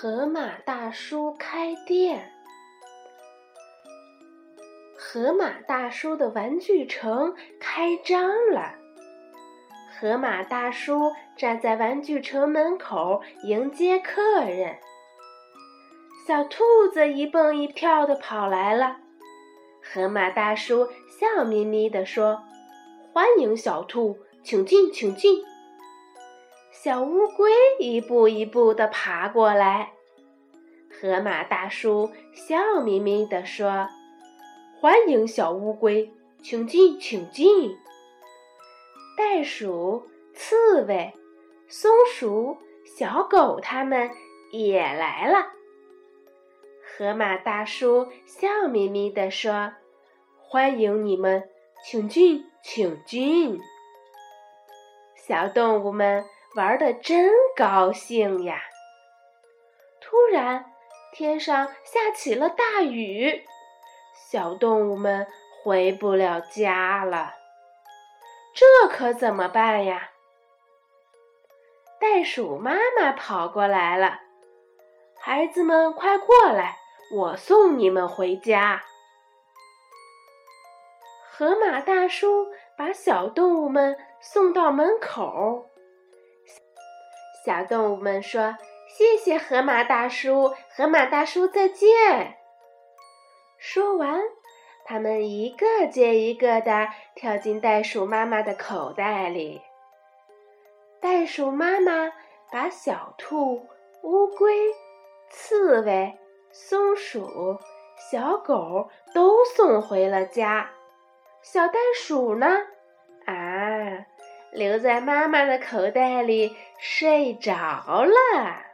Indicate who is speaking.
Speaker 1: 河马大叔开店。河马大叔的玩具城开张了。河马大叔站在玩具城门口迎接客人。小兔子一蹦一跳的跑来了。河马大叔笑眯眯地说：“欢迎小兔，请进，请进。”小乌龟一步一步地爬过来，河马大叔笑眯眯地说：“欢迎小乌龟，请进，请进。”袋鼠、刺猬、松鼠、小狗他们也来了。河马大叔笑眯眯地说：“欢迎你们，请进，请进。”小动物们。玩的真高兴呀！突然，天上下起了大雨，小动物们回不了家了。这可怎么办呀？袋鼠妈妈跑过来了，孩子们快过来，我送你们回家。河马大叔把小动物们送到门口。小动物们说：“谢谢河马大叔，河马大叔再见。”说完，他们一个接一个的跳进袋鼠妈妈的口袋里。袋鼠妈妈把小兔、乌龟、刺猬、松鼠、小狗都送回了家。小袋鼠呢？留在妈妈的口袋里睡着了。